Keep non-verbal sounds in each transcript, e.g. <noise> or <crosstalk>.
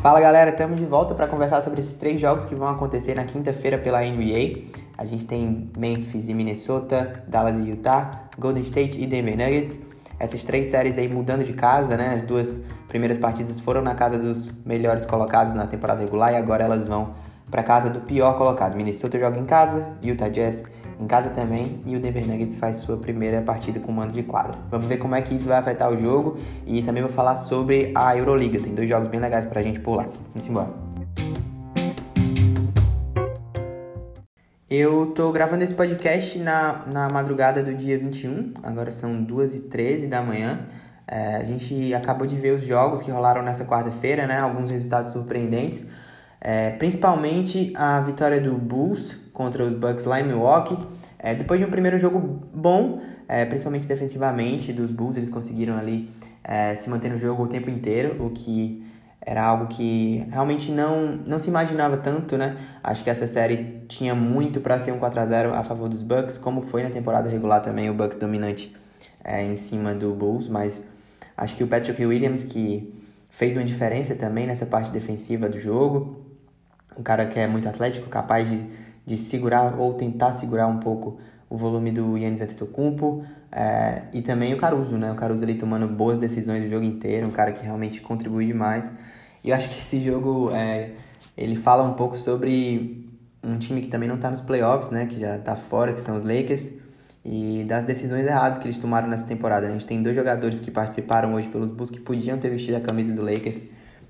Fala galera, estamos de volta para conversar sobre esses três jogos que vão acontecer na quinta-feira pela NBA. A gente tem Memphis e Minnesota, Dallas e Utah, Golden State e Denver Nuggets. Essas três séries aí mudando de casa, né? As duas primeiras partidas foram na casa dos melhores colocados na temporada regular e agora elas vão para casa do pior colocado. Minnesota joga em casa, Utah Jazz em casa também e o Denver Nuggets faz sua primeira partida com mando de quadra. Vamos ver como é que isso vai afetar o jogo e também vou falar sobre a Euroliga. Tem dois jogos bem legais pra gente pular. Vamos embora. Eu tô gravando esse podcast na, na madrugada do dia 21, agora são 2h13 da manhã. É, a gente acabou de ver os jogos que rolaram nessa quarta-feira, né? Alguns resultados surpreendentes. É, principalmente a vitória do Bulls contra os Bucks lá em Milwaukee. É, depois de um primeiro jogo bom, é, principalmente defensivamente, dos Bulls, eles conseguiram ali é, se manter no jogo o tempo inteiro, o que era algo que realmente não, não se imaginava tanto, né? Acho que essa série tinha muito para ser um 4 a 0 a favor dos Bucks, como foi na temporada regular também, o Bucks dominante é, em cima do Bulls, mas acho que o Patrick Williams, que fez uma diferença também nessa parte defensiva do jogo, um cara que é muito atlético, capaz de, de segurar ou tentar segurar um pouco o volume do Yannis Antetokounmpo é, e também o Caruso, né? O Caruso ali tomando boas decisões o jogo inteiro, um cara que realmente contribui demais. E eu acho que esse jogo é, ele fala um pouco sobre um time que também não está nos playoffs, né? Que já está fora, que são os Lakers. E das decisões erradas que eles tomaram nessa temporada. A gente tem dois jogadores que participaram hoje pelos Bulls que podiam ter vestido a camisa do Lakers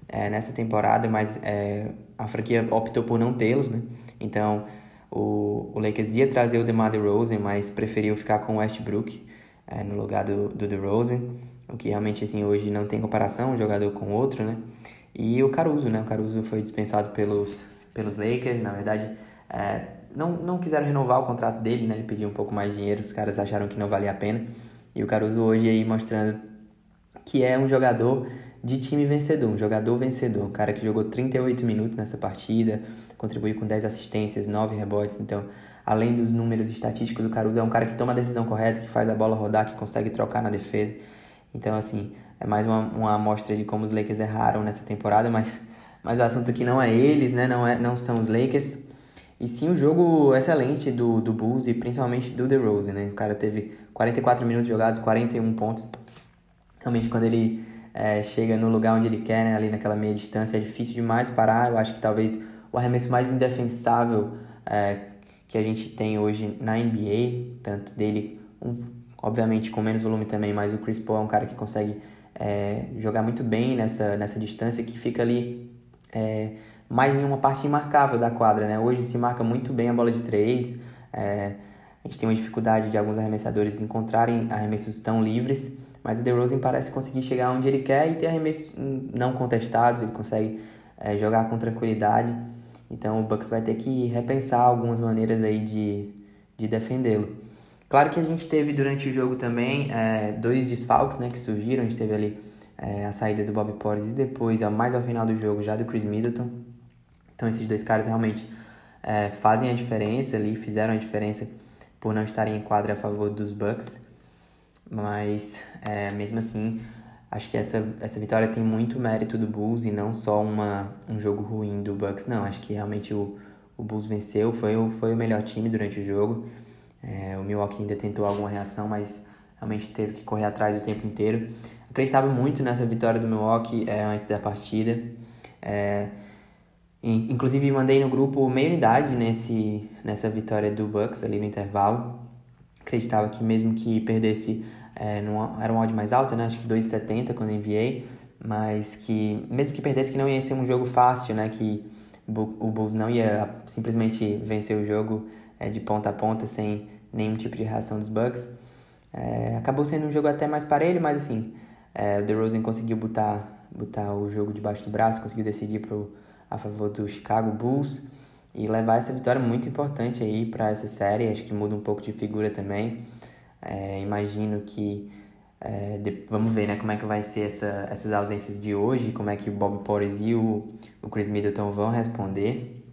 é, nessa temporada, mas é, a franquia optou por não tê-los, né? Então o, o Lakers ia trazer o DeMar DeRozan, mas preferiu ficar com o Westbrook é, no lugar do, do DeRozan, o que realmente assim hoje não tem comparação um jogador com outro, né? E o Caruso, né? O Caruso foi dispensado pelos, pelos Lakers, na verdade é, não, não quiseram renovar o contrato dele, né? Ele pediu um pouco mais de dinheiro, os caras acharam que não valia a pena. E o Caruso hoje aí mostrando que é um jogador de time vencedor, um jogador vencedor, um cara que jogou 38 minutos nessa partida, contribuiu com 10 assistências, 9 rebotes, então, além dos números estatísticos, o Caruso é um cara que toma a decisão correta, que faz a bola rodar, que consegue trocar na defesa. Então, assim, é mais uma, uma amostra de como os Lakers erraram nessa temporada, mas, mas assunto aqui não é eles, né? Não, é, não são os Lakers. E sim o um jogo excelente do, do Bulls e principalmente do DeRozan, né? O cara teve 44 minutos jogados, 41 pontos. Realmente, quando ele é, chega no lugar onde ele quer, né, ali naquela meia distância, é difícil demais parar. Eu acho que talvez o arremesso mais indefensável é, que a gente tem hoje na NBA, tanto dele, um, obviamente com menos volume também, mas o Chris Paul é um cara que consegue é, jogar muito bem nessa, nessa distância, que fica ali é, mais em uma parte imarcável da quadra. Né? Hoje se marca muito bem a bola de três. É, a gente tem uma dificuldade de alguns arremessadores encontrarem arremessos tão livres. Mas o DeRozan parece conseguir chegar onde ele quer e ter arremessos não contestados, ele consegue é, jogar com tranquilidade. Então o Bucks vai ter que repensar algumas maneiras aí de, de defendê-lo. Claro que a gente teve durante o jogo também é, dois desfalques né, que surgiram. A gente teve ali é, a saída do Bob Portis e depois, mais ao final do jogo, já do Chris Middleton. Então esses dois caras realmente fazem a diferença ali, fizeram a diferença por não estarem em quadra a favor dos Bucks. Mas, é, mesmo assim, acho que essa, essa vitória tem muito mérito do Bulls e não só uma, um jogo ruim do Bucks, não. Acho que realmente o, o Bulls venceu, foi o, foi o melhor time durante o jogo. É, o Milwaukee ainda tentou alguma reação, mas realmente teve que correr atrás o tempo inteiro. Acreditava muito nessa vitória do Milwaukee é, antes da partida. É, inclusive mandei no grupo meia unidade nesse, nessa vitória do Bucks ali no intervalo. Acreditava que mesmo que perdesse é, numa, era um áudio mais alto, né? Acho que 2,70 quando enviei. Mas que, mesmo que perdesse, que não ia ser um jogo fácil, né? Que o Bulls não ia simplesmente vencer o jogo é, de ponta a ponta sem nenhum tipo de reação dos Bucks. É, acabou sendo um jogo até mais parelho, mas assim, é, o DeRozan conseguiu botar, botar o jogo debaixo do braço, conseguiu decidir pro, a favor do Chicago Bulls e levar essa vitória muito importante aí para essa série. Acho que muda um pouco de figura também. É, imagino que é, de, vamos ver né, como é que vai ser essa, essas ausências de hoje, como é que o Bob Porres e o, o Chris Middleton vão responder.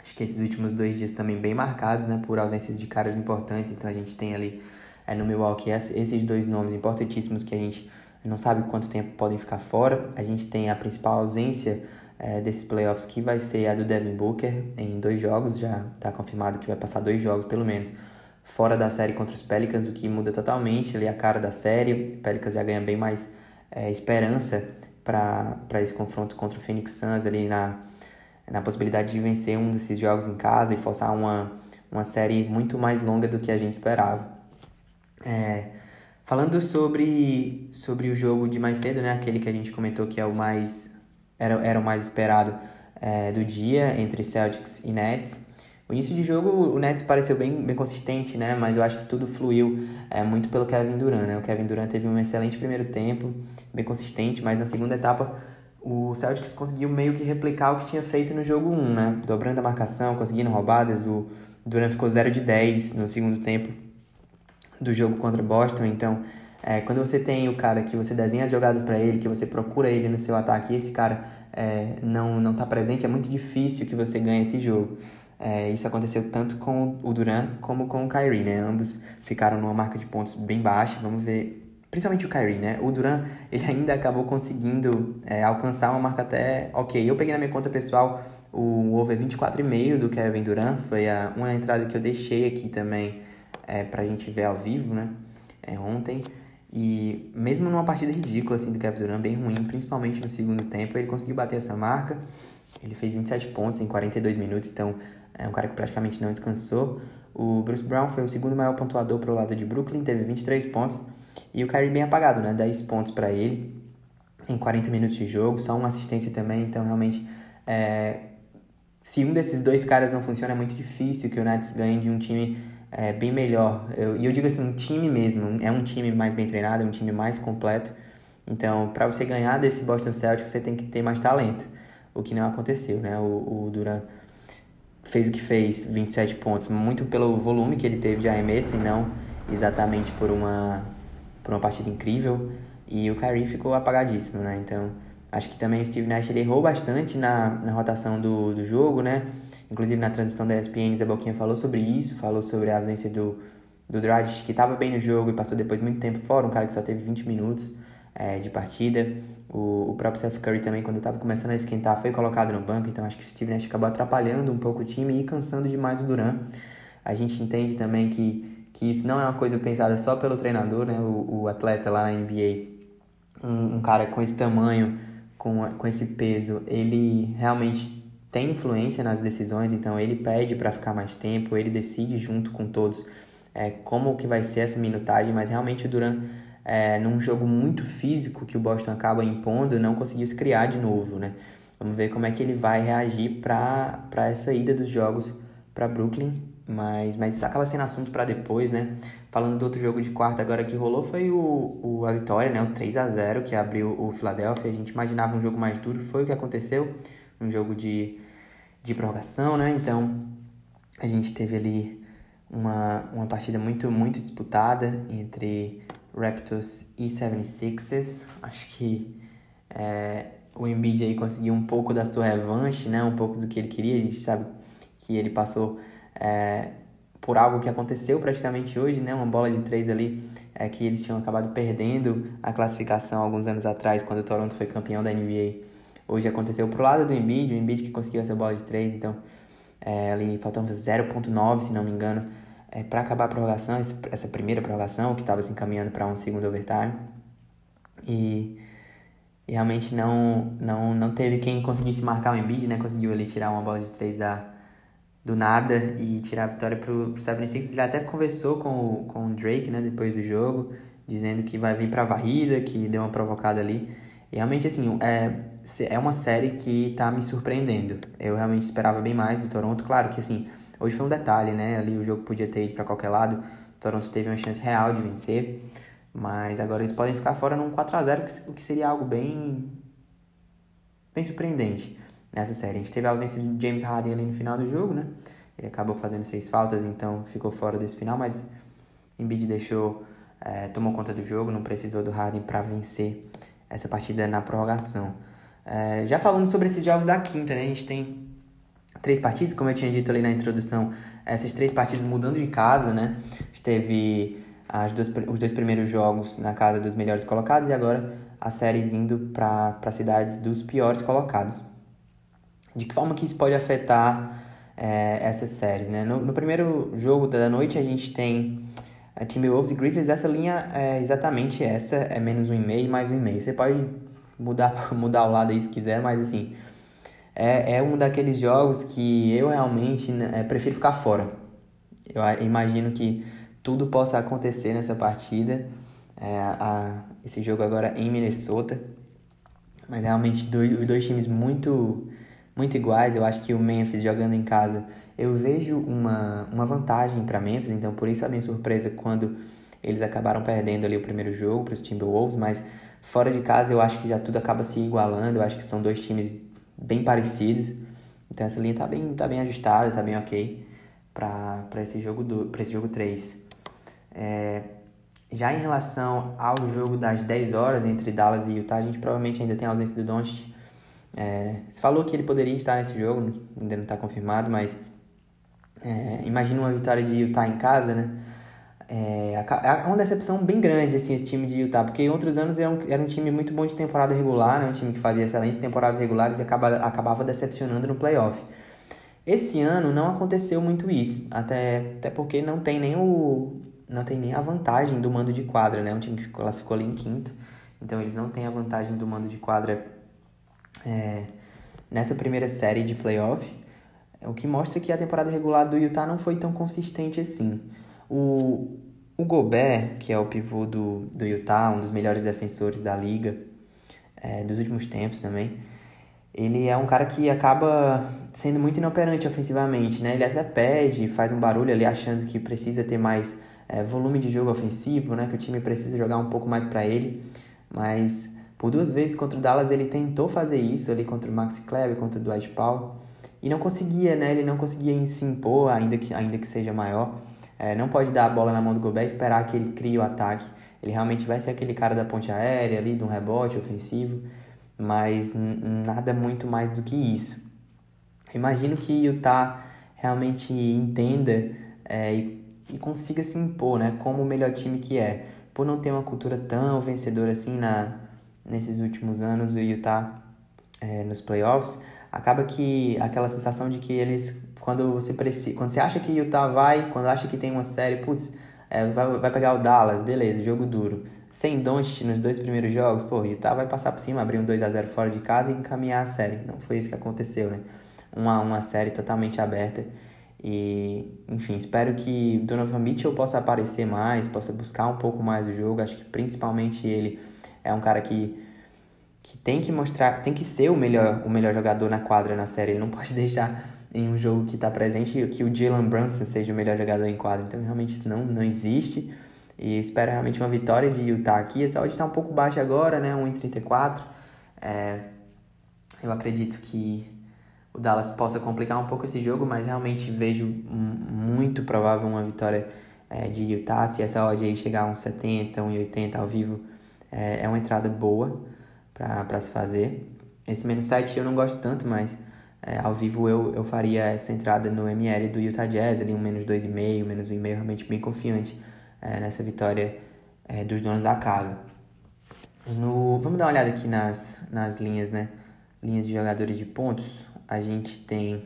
Acho que esses últimos dois dias também bem marcados né, por ausências de caras importantes, então a gente tem ali é, no Milwaukee esses dois nomes importantíssimos que a gente não sabe quanto tempo podem ficar fora. A gente tem a principal ausência é, desses playoffs que vai ser a do Devin Booker em dois jogos, já está confirmado que vai passar dois jogos pelo menos fora da série contra os Pelicans, o que muda totalmente ali a cara da série. O Pelicans já ganha bem mais é, esperança para esse confronto contra o Phoenix Suns ali na, na possibilidade de vencer um desses jogos em casa e forçar uma, uma série muito mais longa do que a gente esperava. É, falando sobre, sobre o jogo de mais cedo, né, aquele que a gente comentou que é o mais era, era o mais esperado é, do dia entre Celtics e Nets. O início de jogo, o Nets pareceu bem, bem consistente, né? Mas eu acho que tudo fluiu é, muito pelo Kevin Durant, né? O Kevin Durant teve um excelente primeiro tempo, bem consistente, mas na segunda etapa o Celtics conseguiu meio que replicar o que tinha feito no jogo 1, né? Dobrando a marcação, conseguindo roubadas. O Durant ficou 0 de 10 no segundo tempo do jogo contra Boston, então é, quando você tem o cara que você desenha as jogadas para ele, que você procura ele no seu ataque e esse cara é, não, não tá presente, é muito difícil que você ganhe esse jogo. É, isso aconteceu tanto com o Duran como com o Kyrie, né? Ambos ficaram numa marca de pontos bem baixa. Vamos ver, principalmente o Kyrie, né? O Duran, ele ainda acabou conseguindo é, alcançar uma marca até ok. Eu peguei na minha conta pessoal o over 24,5 do Kevin Durant. Foi a, uma entrada que eu deixei aqui também é, pra gente ver ao vivo, né? É, ontem. E mesmo numa partida ridícula assim do Kevin Durant, bem ruim, principalmente no segundo tempo, ele conseguiu bater essa marca. Ele fez 27 pontos em 42 minutos, então é um cara que praticamente não descansou. O Bruce Brown foi o segundo maior pontuador para o lado de Brooklyn, teve 23 pontos. E o Kyrie bem apagado, né? 10 pontos para ele em 40 minutos de jogo, só uma assistência também, então realmente é... se um desses dois caras não funciona é muito difícil que o Nets ganhe de um time é, bem melhor. Eu, e eu digo assim, um time mesmo, é um time mais bem treinado, é um time mais completo. Então, para você ganhar desse Boston Celtics, você tem que ter mais talento, o que não aconteceu, né? O, o Duran fez o que fez, 27 pontos, muito pelo volume que ele teve de arremesso e não exatamente por uma, por uma partida incrível. E o Kyrie ficou apagadíssimo, né? Então, acho que também o Steve Nash ele errou bastante na, na rotação do, do jogo, né? Inclusive na transmissão da ESPN, Zé Boquinha falou sobre isso, falou sobre a ausência do, do Dragic, que estava bem no jogo e passou depois muito tempo fora, um cara que só teve 20 minutos é, de partida. O, o próprio Seth Curry também, quando estava começando a esquentar, foi colocado no banco, então acho que o Steve Nash acabou atrapalhando um pouco o time e cansando demais o Duran. A gente entende também que, que isso não é uma coisa pensada só pelo treinador, né? O, o atleta lá na NBA, um, um cara com esse tamanho, com, com esse peso, ele realmente tem influência nas decisões, então ele pede para ficar mais tempo, ele decide junto com todos é, como que vai ser essa minutagem, mas realmente o Duran, é, num jogo muito físico que o Boston acaba impondo, não conseguiu se criar de novo, né? Vamos ver como é que ele vai reagir para essa ida dos jogos para Brooklyn, mas, mas isso acaba sendo assunto para depois, né? Falando do outro jogo de quarta agora que rolou foi o, o, a vitória, né? O 3 a 0 que abriu o Philadelphia. A gente imaginava um jogo mais duro, foi o que aconteceu um jogo de, de prorrogação, né? Então a gente teve ali uma, uma partida muito, muito disputada entre Raptors e 76ers. Acho que é, o Embiid aí conseguiu um pouco da sua revanche, né? Um pouco do que ele queria. A gente sabe que ele passou é, por algo que aconteceu praticamente hoje, né? Uma bola de três ali é, que eles tinham acabado perdendo a classificação alguns anos atrás, quando o Toronto foi campeão da NBA Hoje aconteceu pro lado do Embiid, o Embiid que conseguiu essa bola de 3, então é, ali faltando 0.9, se não me engano, é, para acabar a prorrogação, essa primeira prorrogação, que estava se encaminhando para um segundo overtime. E, e, realmente não, não, não teve quem conseguisse marcar o Embiid, né? Conseguiu ali tirar uma bola de 3 da, do nada e tirar a vitória pro, pro 76 Ele até conversou com o, com o Drake, né, depois do jogo, dizendo que vai vir pra varrida, que deu uma provocada ali. E realmente, assim, é, é uma série que tá me surpreendendo. Eu realmente esperava bem mais do Toronto. Claro que, assim, hoje foi um detalhe, né? Ali o jogo podia ter ido para qualquer lado. O Toronto teve uma chance real de vencer. Mas agora eles podem ficar fora num 4 a 0 o que seria algo bem, bem surpreendente nessa série. A gente teve a ausência de James Harden ali no final do jogo, né? Ele acabou fazendo seis faltas, então ficou fora desse final, mas Embiid deixou, é, tomou conta do jogo, não precisou do Harden para vencer essa partida na prorrogação. É, já falando sobre esses jogos da quinta, né? A gente tem três partidas, como eu tinha dito ali na introdução, essas três partidas mudando de casa, né? A gente teve as duas, os dois primeiros jogos na casa dos melhores colocados e agora as séries indo para cidades dos piores colocados. de que forma que isso pode afetar é, essas séries, né? No, no, primeiro jogo da noite a gente tem a Timberwolves e Grizzlies, essa linha é exatamente essa, é menos um e meio, mais um e meio. Você pode mudar, <laughs> mudar o lado aí se quiser, mas assim, é, é um daqueles jogos que eu realmente é, prefiro ficar fora. Eu imagino que tudo possa acontecer nessa partida. É, a, esse jogo agora em Minnesota. Mas realmente dois, os dois times muito muito iguais. Eu acho que o Memphis jogando em casa, eu vejo uma, uma vantagem para Memphis, então por isso a minha surpresa quando eles acabaram perdendo ali o primeiro jogo para os Timberwolves, mas fora de casa eu acho que já tudo acaba se igualando. Eu acho que são dois times bem parecidos. Então essa linha tá bem, tá bem ajustada, tá bem ok para esse jogo do para esse jogo 3. É, já em relação ao jogo das 10 horas entre Dallas e Utah, a gente provavelmente ainda tem a ausência do Doncic. É, se falou que ele poderia estar nesse jogo, ainda não está confirmado, mas é, imagina uma vitória de Utah em casa, né? É, é uma decepção bem grande assim, esse time de Utah, porque em outros anos era um, era um time muito bom de temporada regular, né? um time que fazia excelentes temporadas regulares e acaba, acabava decepcionando no playoff. Esse ano não aconteceu muito isso, até, até porque não tem nem o não tem nem a vantagem do mando de quadra, né? Um time que classificou ali em quinto, então eles não têm a vantagem do mando de quadra é, nessa primeira série de playoff, o que mostra que a temporada regular do Utah não foi tão consistente assim. O, o Gobert, que é o pivô do, do Utah, um dos melhores defensores da liga é, dos últimos tempos também, ele é um cara que acaba sendo muito inoperante ofensivamente, né? Ele até pede, faz um barulho ali achando que precisa ter mais é, volume de jogo ofensivo, né? Que o time precisa jogar um pouco mais para ele, mas por duas vezes contra o Dallas ele tentou fazer isso ali contra o Max Kleber, contra o Dwight Powell, e não conseguia, né? Ele não conseguia se impor, ainda que, ainda que seja maior. É, não pode dar a bola na mão do Gobert e esperar que ele crie o ataque. Ele realmente vai ser aquele cara da ponte aérea ali, de um rebote ofensivo, mas nada muito mais do que isso. Imagino que Utah realmente entenda é, e, e consiga se impor, né? Como o melhor time que é. Por não ter uma cultura tão vencedora assim na, nesses últimos anos o Utah é, nos playoffs, acaba que aquela sensação de que eles, quando você precisa, quando você acha que Utah vai, quando acha que tem uma série, putz, é, vai, vai pegar o Dallas, beleza, jogo duro. Sem Doncic nos dois primeiros jogos, pô, Utah vai passar por cima, abrir um 2 a 0 fora de casa e encaminhar a série. Não foi isso que aconteceu, né? Uma, uma série totalmente aberta. E, enfim, espero que Donovan Mitchell possa aparecer mais, possa buscar um pouco mais o jogo. Acho que principalmente ele é um cara que, que tem que mostrar, tem que ser o melhor, o melhor jogador na quadra na série. Ele não <laughs> pode deixar em um jogo que está presente que o Jalen Brunson seja o melhor jogador em quadra. Então, realmente, isso não, não existe. E espero realmente uma vitória de Utah aqui. Essa odd está um pouco baixa agora, né? 1,34. É, eu acredito que o Dallas possa complicar um pouco esse jogo, mas realmente vejo muito provável uma vitória é, de Utah. Se essa odd aí chegar a 1,70, 1,80 ao vivo, é, é uma entrada boa para se fazer. Esse menos 7 eu não gosto tanto, mas é, ao vivo eu, eu faria essa entrada no ML do Utah Jazz, ali um menos 2,5, menos 1,5, realmente bem confiante é, nessa vitória é, dos donos da casa. No, vamos dar uma olhada aqui nas, nas linhas, né? Linhas de jogadores de pontos. A gente tem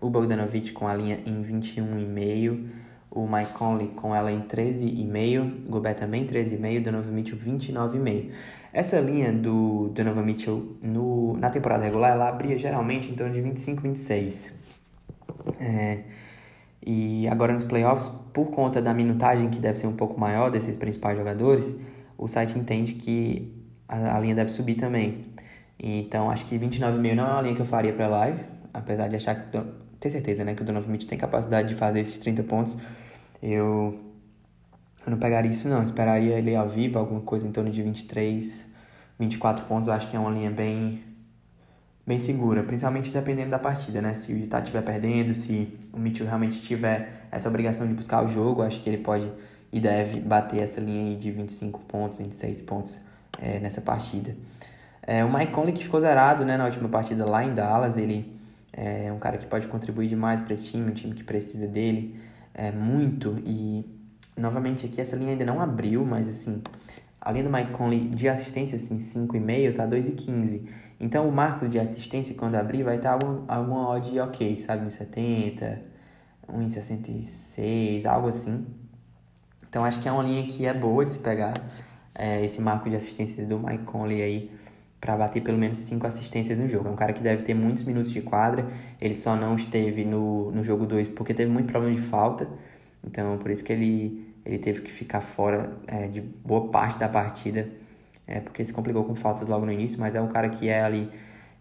o Bogdanovich com a linha em 21,5 o Mike Conley com ela em 13,5, Gobert também 13,5, Donovan Mitchell 29,5. Essa linha do Donovan Mitchell no, na temporada regular, ela abria geralmente em torno de 25, 26. É, e agora nos playoffs, por conta da minutagem que deve ser um pouco maior desses principais jogadores, o site entende que a, a linha deve subir também. Então acho que 29,5 não é uma linha que eu faria para live, apesar de achar que ter certeza, né, que o Donovan Mitchell tem capacidade de fazer esses 30 pontos eu, eu não pegaria isso não, esperaria ele ao vivo, alguma coisa em torno de 23, 24 pontos, eu acho que é uma linha bem bem segura, principalmente dependendo da partida, né? Se o Utah estiver perdendo, se o Mitchell realmente tiver essa obrigação de buscar o jogo, acho que ele pode e deve bater essa linha aí de 25 pontos, 26 pontos é, nessa partida. É, o Mike Conley que ficou zerado né, na última partida lá em Dallas, ele é um cara que pode contribuir demais para esse time, um time que precisa dele é, muito e novamente aqui essa linha ainda não abriu, mas assim, a linha do Mike Conley de assistência, assim, 5,5, tá 2,15. Então o marco de assistência, quando abrir, vai estar tá algum, alguma odd ok, sabe? 1,70, 1,66, algo assim. Então acho que é uma linha que é boa de se pegar é, esse marco de assistência do Mike Conley aí para bater pelo menos cinco assistências no jogo. É um cara que deve ter muitos minutos de quadra. Ele só não esteve no, no jogo 2 porque teve muito problema de falta. Então, por isso que ele, ele teve que ficar fora é, de boa parte da partida. É, porque se complicou com faltas logo no início. Mas é um cara que é ali,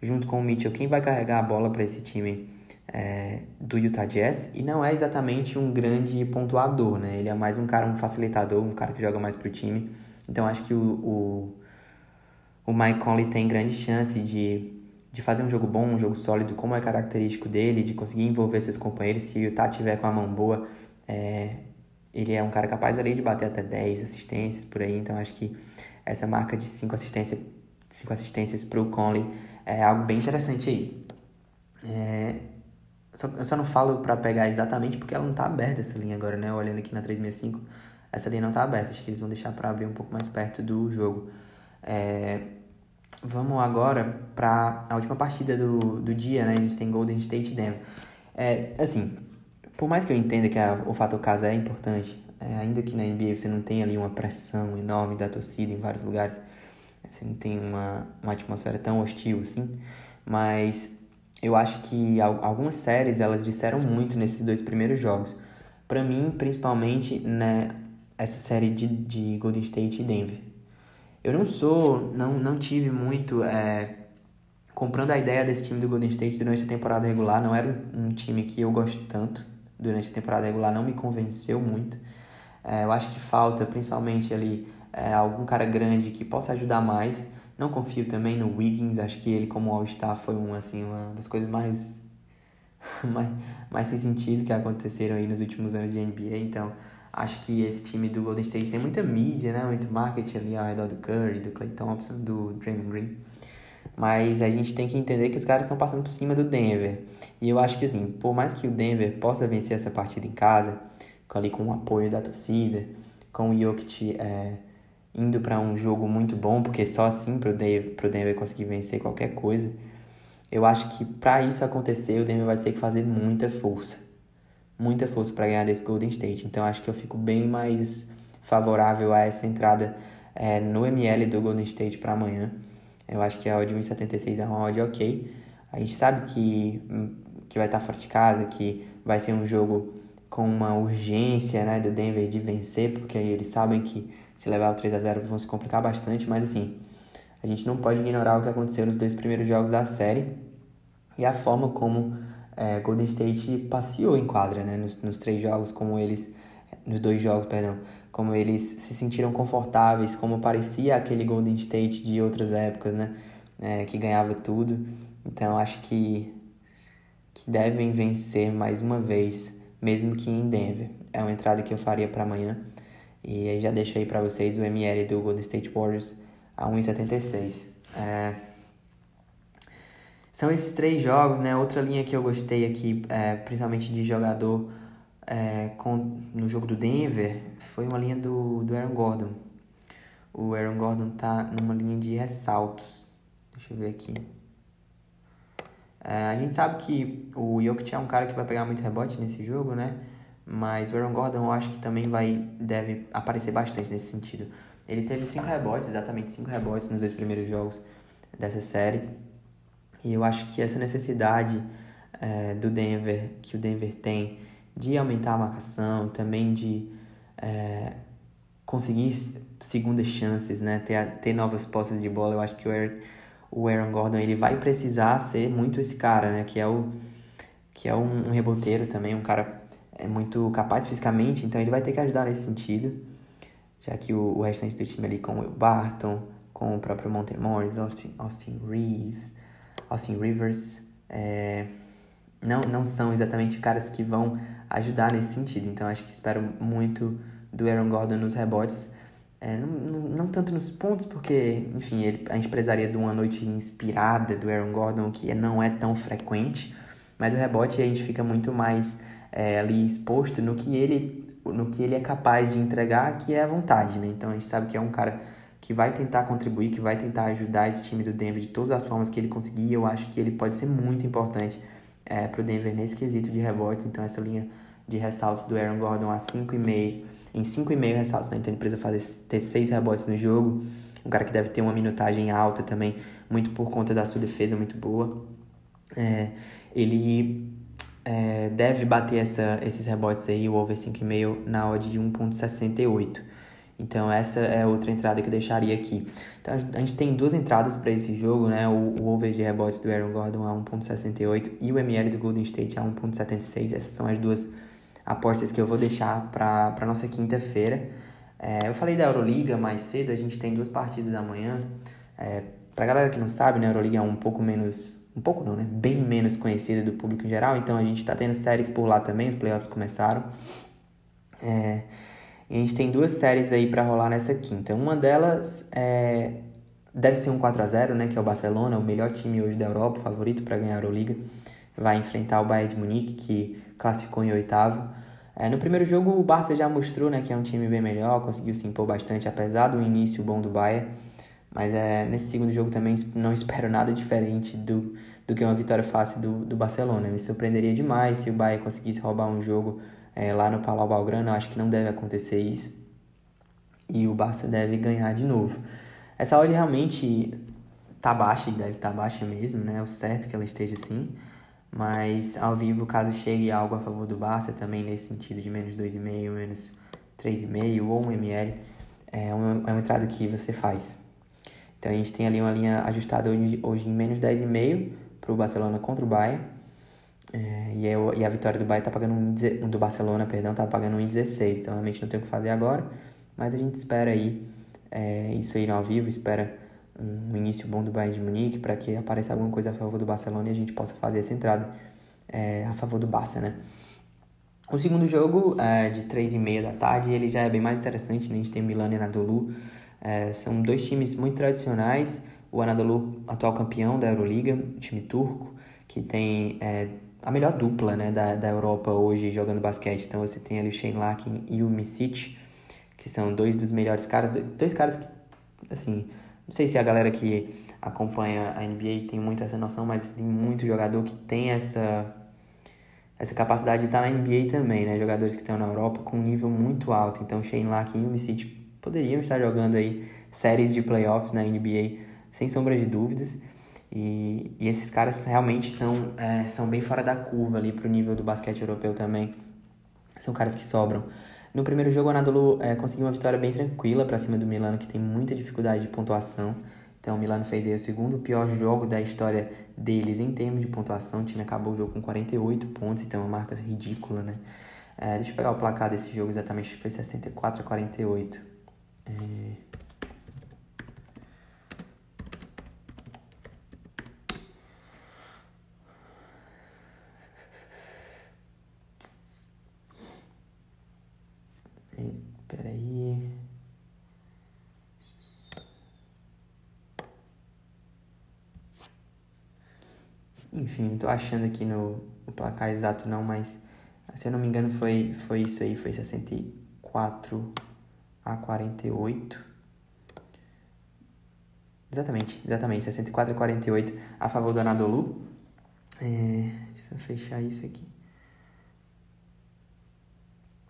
junto com o Mitchell, quem vai carregar a bola para esse time é, do Utah Jazz e não é exatamente um grande pontuador, né? Ele é mais um cara, um facilitador, um cara que joga mais pro time. Então acho que o, o, o Mike Conley tem grande chance de, de fazer um jogo bom, um jogo sólido, como é característico dele, de conseguir envolver seus companheiros. Se o Utah tiver com a mão boa, é, ele é um cara capaz ali de bater até 10 assistências por aí. Então acho que essa marca de 5 assistências, cinco assistências pro Conley é algo bem interessante aí. É, só, eu só não falo para pegar exatamente porque ela não tá aberta essa linha agora, né? Olhando aqui na 365, essa linha não tá aberta. Acho que eles vão deixar para abrir um pouco mais perto do jogo. É, vamos agora para a última partida do, do dia, né? A gente tem Golden State e Denver. É, assim, por mais que eu entenda que a, o fator casa é importante, é, ainda que na NBA você não tenha ali uma pressão enorme da torcida em vários lugares, você não tem uma, uma atmosfera tão hostil assim, mas eu acho que algumas séries elas disseram muito nesses dois primeiros jogos. Para mim, principalmente, né, essa série de, de Golden State e Denver. Eu não sou, não, não tive muito é, comprando a ideia desse time do Golden State durante a temporada regular. Não era um, um time que eu gosto tanto durante a temporada regular, não me convenceu muito. É, eu acho que falta, principalmente ali, é, algum cara grande que possa ajudar mais. Não confio também no Wiggins, acho que ele como All-Star foi uma, assim, uma das coisas mais, <laughs> mais, mais sem sentido que aconteceram aí nos últimos anos de NBA, então acho que esse time do Golden State tem muita mídia, né, muito marketing ali ao redor do Curry, do Clay Thompson, do Draymond Green, mas a gente tem que entender que os caras estão passando por cima do Denver, e eu acho que assim, por mais que o Denver possa vencer essa partida em casa, ali com o apoio da torcida, com o Jokic é, indo para um jogo muito bom, porque só assim pro Denver, pro Denver conseguir vencer qualquer coisa. Eu acho que para isso acontecer, o Denver vai ter que fazer muita força. Muita força para ganhar desse Golden State. Então acho que eu fico bem mais favorável a essa entrada é, no ML do Golden State para amanhã. Eu acho que a odd 1,76 é uma odd ok. A gente sabe que, que vai estar fora de casa, que vai ser um jogo com uma urgência né, do Denver de vencer, porque eles sabem que se levar o 3 a 0 vão se complicar bastante, mas assim, a gente não pode ignorar o que aconteceu nos dois primeiros jogos da série e a forma como é, Golden State passeou em quadra, né, nos, nos três jogos, como eles, nos dois jogos, perdão, como eles se sentiram confortáveis, como parecia aquele Golden State de outras épocas, né, é, que ganhava tudo. Então acho que que devem vencer mais uma vez, mesmo que em Denver. É uma entrada que eu faria para amanhã. E aí já deixo aí para vocês o ML do Golden State Warriors a 1,76. É... São esses três jogos, né? Outra linha que eu gostei aqui, é, principalmente de jogador é, com, no jogo do Denver, foi uma linha do, do Aaron Gordon. O Aaron Gordon tá numa linha de ressaltos. Deixa eu ver aqui. É, a gente sabe que o Jokic é um cara que vai pegar muito rebote nesse jogo, né? Mas o Aaron Gordon eu acho que também vai deve aparecer bastante nesse sentido. Ele teve cinco rebotes, exatamente cinco rebotes nos dois primeiros jogos dessa série. E eu acho que essa necessidade é, do Denver, que o Denver tem, de aumentar a marcação, também de é, conseguir segundas chances, né? ter, ter novas posses de bola, eu acho que o Aaron, o Aaron Gordon ele vai precisar ser muito esse cara, né? Que é, o, que é um, reboteiro também, um cara é muito capaz fisicamente, então ele vai ter que ajudar nesse sentido, já que o, o restante do time ali com o Barton, com o próprio Monte Morris, Austin, Austin Reeves, Austin Rivers, é, não, não são exatamente caras que vão ajudar nesse sentido. Então acho que espero muito do Aaron Gordon nos rebotes. É, não, não, não, tanto nos pontos, porque, enfim, ele, a gente precisaria de uma noite inspirada do Aaron Gordon, que não é tão frequente, mas o rebote a gente fica muito mais é, ali exposto no que ele no que ele é capaz de entregar, que é a vontade, né? Então a gente sabe que é um cara que vai tentar contribuir, que vai tentar ajudar esse time do Denver de todas as formas que ele conseguir. Eu acho que ele pode ser muito importante é, para o Denver nesse quesito de rebotes. Então, essa linha de ressaltos do Aaron Gordon a 5,5, em 5,5 ressaltos, né? então ele precisa fazer, ter 6 rebotes no jogo. Um cara que deve ter uma minutagem alta também, muito por conta da sua defesa muito boa. É, ele é, deve bater essa, esses rebotes aí, o over 5,5 na odd de 1,68. Então essa é outra entrada que eu deixaria aqui. Então a gente tem duas entradas para esse jogo, né? O, o, over de rebotes do Aaron Gordon a 1.68 e o ML do Golden State a 1.76. Essas são as duas apostas que eu vou deixar para nossa quinta-feira. É, eu falei da Euroliga mais cedo, a gente tem duas partidas amanhã. É, pra galera que não sabe, né, a Euroliga é um pouco menos, um pouco não, né, bem menos conhecida do público em geral, então a gente tá tendo séries por lá também, os playoffs começaram. É, e a gente tem duas séries aí para rolar nessa quinta. Uma delas é, deve ser um 4 a 0 né? Que é o Barcelona, o melhor time hoje da Europa, favorito para ganhar a Euroliga. Vai enfrentar o Bayern de Munique, que classificou em oitavo. É, no primeiro jogo o Barça já mostrou né, que é um time bem melhor, conseguiu se impor bastante, apesar do início bom do Bayern. Mas é, nesse segundo jogo também <laughs> não espero nada diferente do, do que uma vitória fácil do, do Barcelona. Me surpreenderia demais se o Bayern conseguisse roubar um jogo é, lá no Palau Balgrano, acho que não deve acontecer isso. E o Barça deve ganhar de novo. Essa odd realmente tá baixa e deve estar tá baixa mesmo, né? É o certo que ela esteja assim. Mas ao vivo, caso chegue algo a favor do Barça, também nesse sentido de menos 2,5, menos 3,5 ou 1 ml, é uma, é uma entrada que você faz. Então a gente tem ali uma linha ajustada hoje, hoje em menos 10,5 para o Barcelona contra o Bayern é, e, eu, e a vitória do Bahia tá pagando um, do Barcelona, perdão, tá pagando 1,16. Então realmente não tem o que fazer agora. Mas a gente espera aí é, isso ir ao vivo, espera um início bom do Bayern de Munique para que apareça alguma coisa a favor do Barcelona e a gente possa fazer essa entrada é, a favor do Barça, né? O segundo jogo, é, de 3 e meia da tarde, ele já é bem mais interessante, né? A gente tem Milan e Anadolu. É, são dois times muito tradicionais. O Anadolu, atual campeão da Euroliga, time turco, que tem é, a melhor dupla né, da, da Europa hoje jogando basquete. Então você tem ali o Shane Larkin e o Misic, que são dois dos melhores caras, dois caras que, assim, não sei se a galera que acompanha a NBA tem muito essa noção, mas tem muito jogador que tem essa essa capacidade de estar na NBA também, né? Jogadores que estão na Europa com um nível muito alto. Então, Shane Larkin e o Misic poderiam estar jogando aí séries de playoffs na NBA sem sombra de dúvidas. E, e esses caras realmente são, é, são bem fora da curva ali pro nível do basquete europeu também. São caras que sobram. No primeiro jogo, o Anadolu é, conseguiu uma vitória bem tranquila para cima do Milano, que tem muita dificuldade de pontuação. Então, o Milano fez aí o segundo pior jogo da história deles em termos de pontuação. O time acabou o jogo com 48 pontos, então é uma marca ridícula, né? É, deixa eu pegar o placar desse jogo exatamente, foi 64 a 48. É... Espera aí. Enfim, não tô achando aqui no, no, placar exato não, mas se eu não me engano foi, foi isso aí, foi 64 a 48. Exatamente, exatamente, 64 a 48 a favor do Anadolu. É, deixa eu fechar isso aqui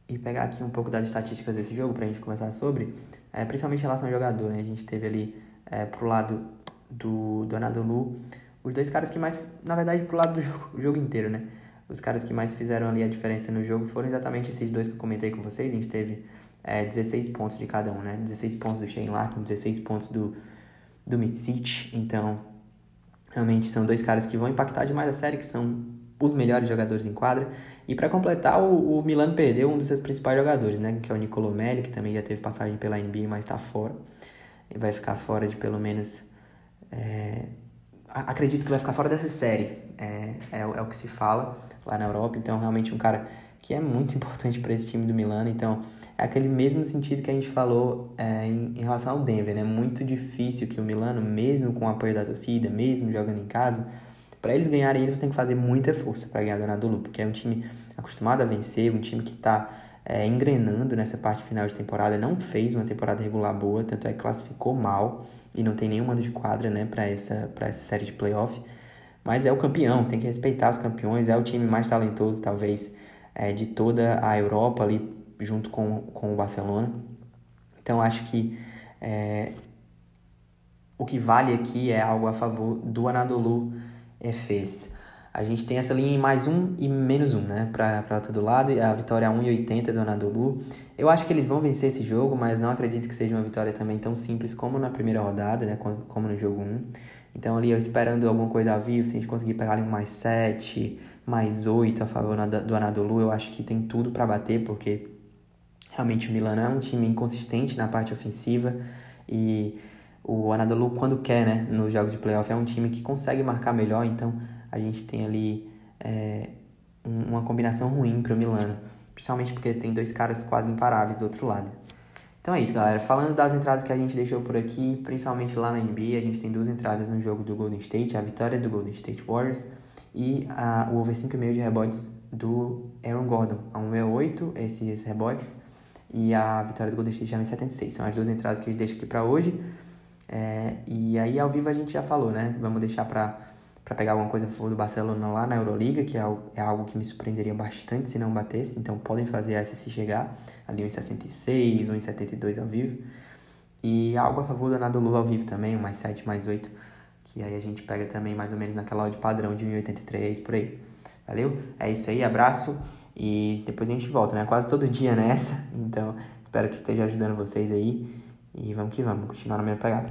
e pegar aqui um pouco das estatísticas desse jogo para a gente conversar sobre, é, principalmente em relação ao jogador, né? A gente teve ali é, pro lado do, do Anadolu os dois caras que mais, na verdade, pro lado do <laughs> jogo, jogo inteiro, né? Os caras que mais fizeram ali a diferença no jogo foram exatamente esses dois que eu comentei com vocês. A gente teve é, 16 pontos de cada um, né? 16 pontos do Shane Larkin, 16 pontos do, do Mitsic. Então, realmente são dois caras que vão impactar demais a série, que são os melhores jogadores em quadra. E para completar, o, o Milan perdeu um dos seus principais jogadores, né? Que é o Nicolo Melli, que também já teve passagem pela NBA, mas está fora. Ele vai ficar fora de pelo menos. É... Acredito que vai ficar fora dessa série. É, é, é o que se fala lá na Europa. Então, realmente, um cara que é muito <laughs> importante para esse time do Milan. Então, é aquele mesmo sentido que a gente falou é, em, em, relação ao Denver, né? Muito difícil que o Milano, mesmo com o apoio da torcida, mesmo jogando em casa, para eles ganharem, eles têm que fazer muita força para ganhar do Anadolu, porque é um time acostumado a vencer, um time que está é, engrenando nessa parte final de temporada, não fez uma temporada regular boa, tanto é que classificou mal e não tem nenhum mando de quadra né, para essa, essa série de playoff. Mas é o campeão, tem que respeitar os campeões, é o time mais talentoso, talvez, é, de toda a Europa ali, junto com, com o Barcelona. Então acho que é, o que vale aqui é algo a favor do Anadolu Efes. A gente tem essa linha em mais um e menos um, né? Para todo lado. A vitória 1,80 do Anadolu. Eu acho que eles vão vencer esse jogo, mas não acredito que seja uma vitória também tão simples como na primeira rodada, né? Como no jogo 1. Então ali eu esperando alguma coisa a vivo, se a gente conseguir pegar ali um mais 7, mais 8 a favor do Anadolu, eu acho que tem tudo para bater, porque realmente o Milan é um time inconsistente na parte ofensiva e o Anadolu, quando quer, né, nos jogos de playoff, é um time que consegue marcar melhor, então a gente tem ali é, uma combinação ruim para o Milano, principalmente porque tem dois caras quase imparáveis do outro lado. Então é isso, galera. Falando das entradas que a gente deixou por aqui, principalmente lá na NBA, a gente tem duas entradas no jogo do Golden State, a vitória do Golden State Warriors e a, o over 5,5 de rebotes do Aaron Gordon, a 1,8 esses rebotes, e a vitória do Golden State já é 1,76. São as duas entradas que a gente deixa aqui para hoje. É, e aí ao vivo a gente já falou, né? Vamos deixar para pegar alguma coisa do Barcelona lá na Euroliga, que é algo, é algo que me surpreenderia bastante se não batesse. Então podem fazer essa se chegar, ali 1,66, 1,72 ao vivo. E algo a favor do Anadolu ao vivo também, mais 7, mais 8, que aí a gente pega também mais ou menos naquela odd padrão de 1,83 por aí. Valeu? É isso aí, abraço e depois a gente volta, né? Quase todo dia nessa, <laughs> então espero que esteja ajudando vocês aí. E vamos que vamos, continuar na minha pegada.